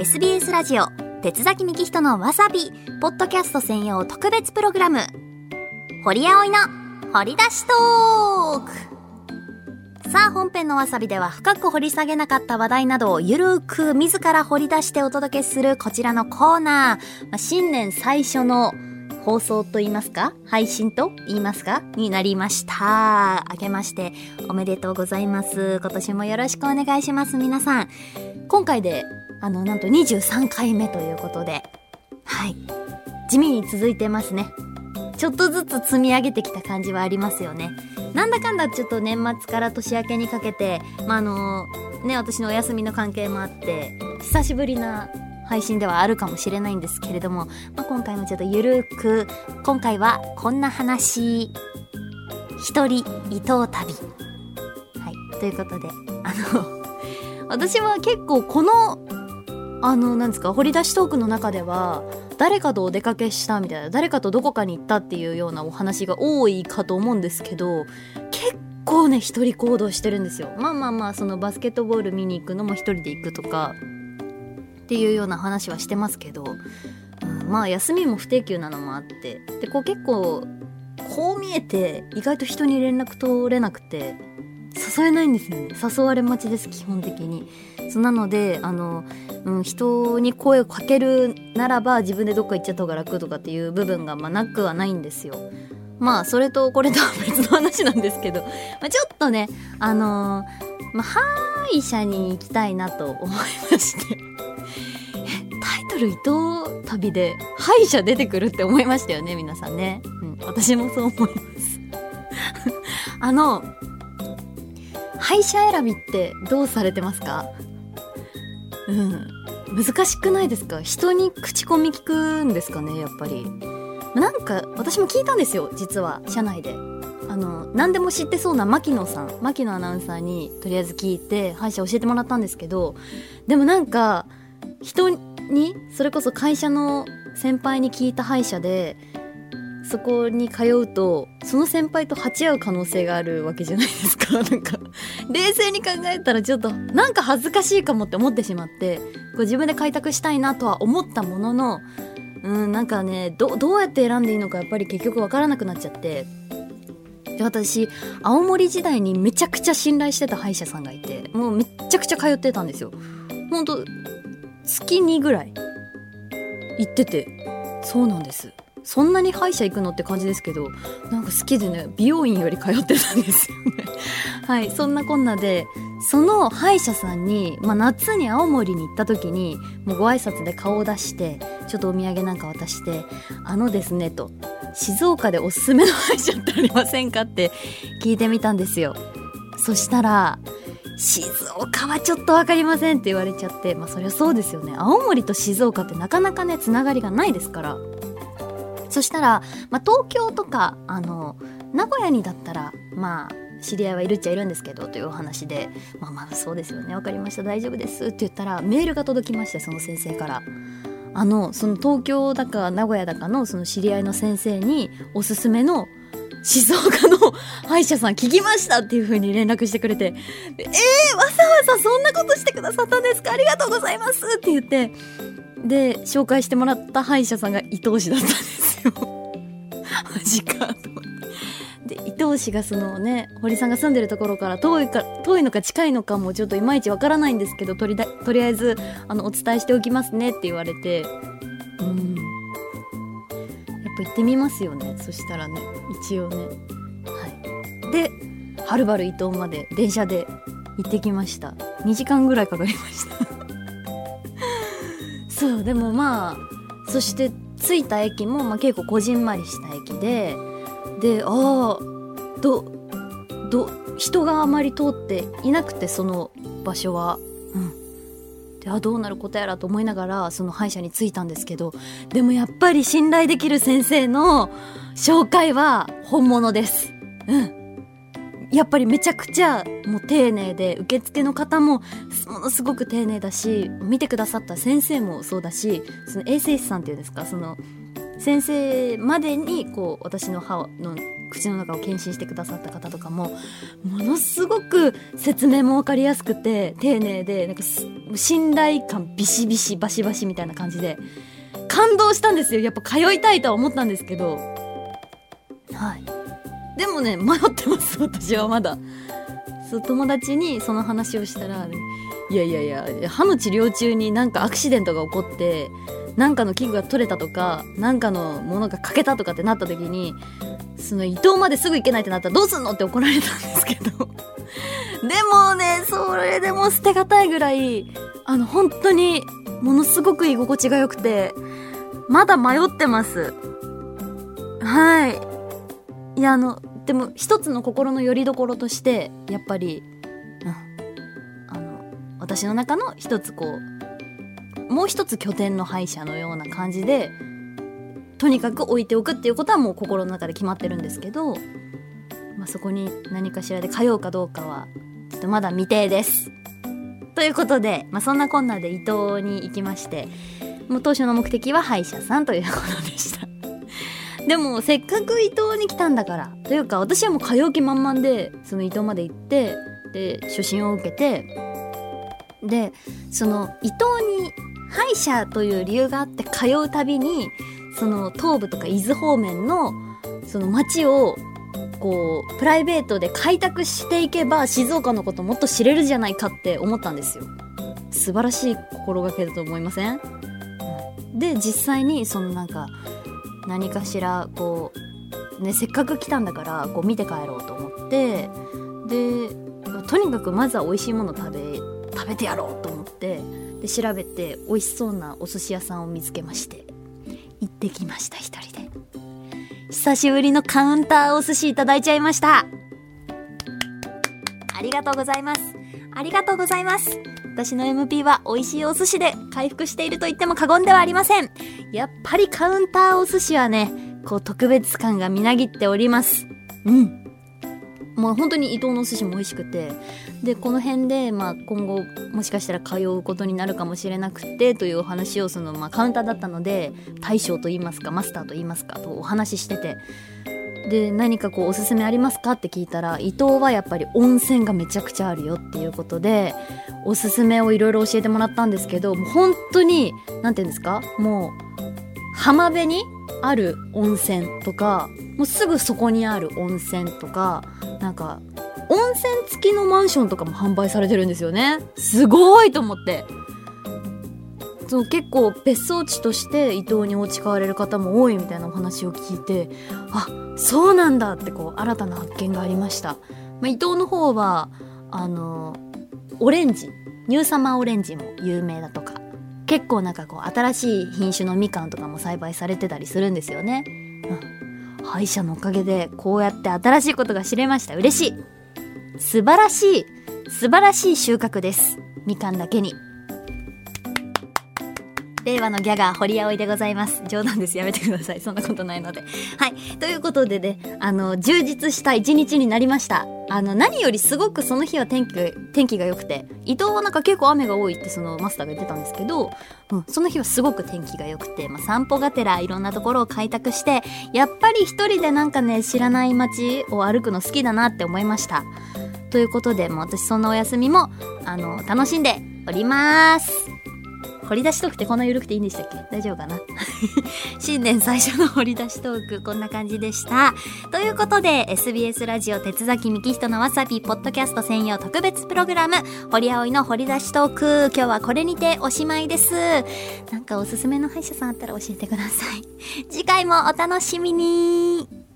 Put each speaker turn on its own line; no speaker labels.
SBS ラジオ鉄崎幹人のわさびポッドキャスト専用特別プログラム堀葵の掘り出しトークさあ本編のわさびでは深く掘り下げなかった話題などをゆるーく自ら掘り出してお届けするこちらのコーナー、ま、新年最初の放送と言いますか？配信と言いますか？になりました。明けましておめでとうございます。今年もよろしくお願いします。皆さん。今回で、あの、なんと23回目ということで、はい。地味に続いてますね。ちょっとずつ積み上げてきた感じはありますよね。なんだかんだちょっと年末から年明けにかけて、まあ、あの、ね、私のお休みの関係もあって、久しぶりな配信ではあるかもしれないんですけれども、まあ、今回もちょっとゆるく今回はこんな話一人伊藤旅はいということであの私は結構このあのなんですか掘り出しトークの中では誰かとお出かけしたみたいな誰かとどこかに行ったっていうようなお話が多いかと思うんですけど結構ね一人行動してるんですよ。まあまあまあそのバスケットボール見に行くのも一人で行くとかっていうような話はしてますけど、うん、まあ休みも不定休なのもあってでこう結構こう見えて意外と人に連絡取れなくて誘えないんですよね。誘われ待ちです基本的に。そうなのであの、うん、人に声をかけるならば自分でどっか行っちゃった方が楽とかっていう部分が、まあ、なくはないんですよ。まあそれとこれとは別の話なんですけど、まあ、ちょっとねあのまあ、歯医者に行きたいなと思いまして。タイトル伊藤旅で歯医者出てくるって思いましたよね皆さんね、うん、私もそう思います。あの歯医者選びってどうされてますか？うん。難しくないですか？人に口コミ聞くんですかねやっぱり。なんか私も聞いたんですよ実は社内で。あの何でも知ってそうな牧野さん牧野アナウンサーにとりあえず聞いて歯医者教えてもらったんですけどでもなんか人にそれこそ会社の先輩に聞いた歯医者でそこに通うとその先輩と鉢合う可能性があるわけじゃないですか。なんか冷静に考えたらちょっとなんか恥ずかしいかもって思ってしまってこう自分で開拓したいなとは思ったもののうんなんかねどどうやって選んでいいのかやっぱり結局わからなくなっちゃって。で私青森時代にめちゃくちゃ信頼してた歯医者さんがいてもうめっちゃくちゃ通ってたんですよ。ほんと月2ぐらい行っててそうなんです。そんなに歯医者行くのって感じですけどなんか好きでね美容院より通ってたんですよね。はいそんなこんなでその歯医者さんに、まあ、夏に青森に行った時にもうご挨拶で顔を出してちょっとお土産なんか渡して「あのですね」と「静岡でおすすめの歯医者ってありませんか?」って聞いてみたんですよ。そしたら静岡はちょっと分かりませんって言われちゃってまあそりゃそうですよね。青森と静岡ってなかなかねつながりがないですから。そしたら、まあ、東京とかあの名古屋にだったらまあ知り合いはいるっちゃいるんですけどというお話で「まあまあそうですよね。分かりました。大丈夫です」って言ったらメールが届きましてその先生から。あのその東京だか名古屋だかのその知り合いの先生におすすめの静岡の歯医者さん聞きましたっていう風に連絡してくれて「えー、わざわざそんなことしてくださったんですか？ありがとうございます」って言ってで紹介してもらった歯医者さんが伊東市だったんです。マジかと思って。で伊東市がそのね堀さんが住んでるところから遠いか遠いのか近いのかもちょっといまいちわからないんですけどとりだとりあえずあのお伝えしておきますねって言われて。うん。やっぱ行ってみますよね。そしたらね。一応ね。はい。ではるばる伊東まで電車で行ってきました。2時間ぐらいかかりました。そうでもまあそして着いた駅も、まあ、結構こじんまりした駅ででああどど人があまり通っていなくてその場所は。うん。であどうなることやらと思いながらその歯医者に着いたんですけどでもやっぱり信頼できる先生の紹介は本物です。うん。やっぱりめちゃくちゃもう丁寧で受付の方もものすごく丁寧だし見てくださった先生もそうだしその衛生士さんっていうんですかその先生までにこう私の歯の
口の中を検診してくださった方とかもものすごく説明も分かりやすくて丁寧でなんか信頼感ビシビシバシバシみたいな感じで感動したんですよ。やっぱ通いたいとは思ったんですけど。はい。でもね迷ってます私はまだ。そう友達にその話をしたらいやいやいや歯の治療中になんかアクシデントが起こってなんかの器具が取れたとかなんかのものが欠けたとかってなった時にその伊藤まですぐ行けないってなったらどうすんのって怒られたんですけど。でもねそれでも捨てがたいぐらいあの本当にものすごく居心地が良くてまだ迷ってます。はい。いやあのでも一つの心の拠り所としてやっぱり、うん、あの私の中の一つこうもう一つ拠点の歯医者のような感じでとにかく置いておくっていうことはもう心の中で決まってるんですけど、まあ、そこに何かしらで通うかどうかはちょっとまだ未定です。ということで、まあ、そんなこんなで伊東に行きましてもう当初の目的は歯医者さんということでした。でもせっかく伊東に来たんだから。というか私はもう通う気満々でその伊東まで行ってで初診を受けて。でその伊東に歯医者という理由があって通うたびにその東部とか伊豆方面のその街をこうプライベートで開拓していけば静岡のこともっと知れるじゃないかって思ったんですよ。素晴らしい心がけだと思いません。で実際にそのなんか何かしらこう、ね、せっかく来たんだからこう見て帰ろうと思ってでとにかくまずは美味しいもの食べ食べてやろうと思ってで調べて美味しそうなお寿司屋さんを見つけまして行ってきました一人で。久しぶりのカウンターお寿司いただいちゃいました。ありがとうございます。ありがとうございます。私の MP は美味しいお寿司で回復していると言っても過言ではありません。やっぱりカウンターお寿司はね、こう特別感がみなぎっております。うん。もう本当に伊東のお寿司も美味しくて。で、この辺で、まあ今後もしかしたら通うことになるかもしれなくてというお話をその、まあカウンターだったので、大将と言いますか、マスターと言いますかとお話ししてて。で何かこうおすすめありますかって聞いたら伊東はやっぱり温泉がめちゃくちゃあるよっていうことでおすすめをいろいろ教えてもらったんですけどもう本当に何て言うんですかもう浜辺にある温泉とかもうすぐそこにある温泉とかなんか温泉付きのマンションとかも販売されてるんですよね。すごいと思って。その結構別荘地として伊東にお家買われる方も多いみたいなお話を聞いてあそうなんだってこう新たな発見がありました、まあ、伊東の方はあのオレンジニューサマーオレンジも有名だとか結構なんかこう新しい品種のみかんとかも栽培されてたりするんですよね、うん、歯医者のおかげでこうやって新しいことが知れました。嬉しい。素晴らしい素晴らしい収穫です。みかんだけに。令和のギャガー、堀葵でございます。冗談です。やめてください。そんなことないので。はい。ということでね、あの、充実した一日になりました。あの、何よりすごくその日は天気、天気が良くて、伊藤はなんか結構雨が多いってそのマスターが言ってたんですけど、うん、その日はすごく天気が良くて、まあ、散歩がてらいろんなところを開拓して、やっぱり一人でなんかね、知らない街を歩くの好きだなって思いました。ということで、もう私そんなお休みも、あの、楽しんでおります。掘り出しトークってこんな緩くていいんでしたっけ？大丈夫かな？新年最初の掘り出しトーク、こんな感じでした。ということで、SBS ラジオ鉄崎幹人のわさびポッドキャスト専用特別プログラム、堀葵の掘り出しトーク、今日はこれにておしまいです。なんかおすすめの歯医者さんあったら教えてください。次回もお楽しみに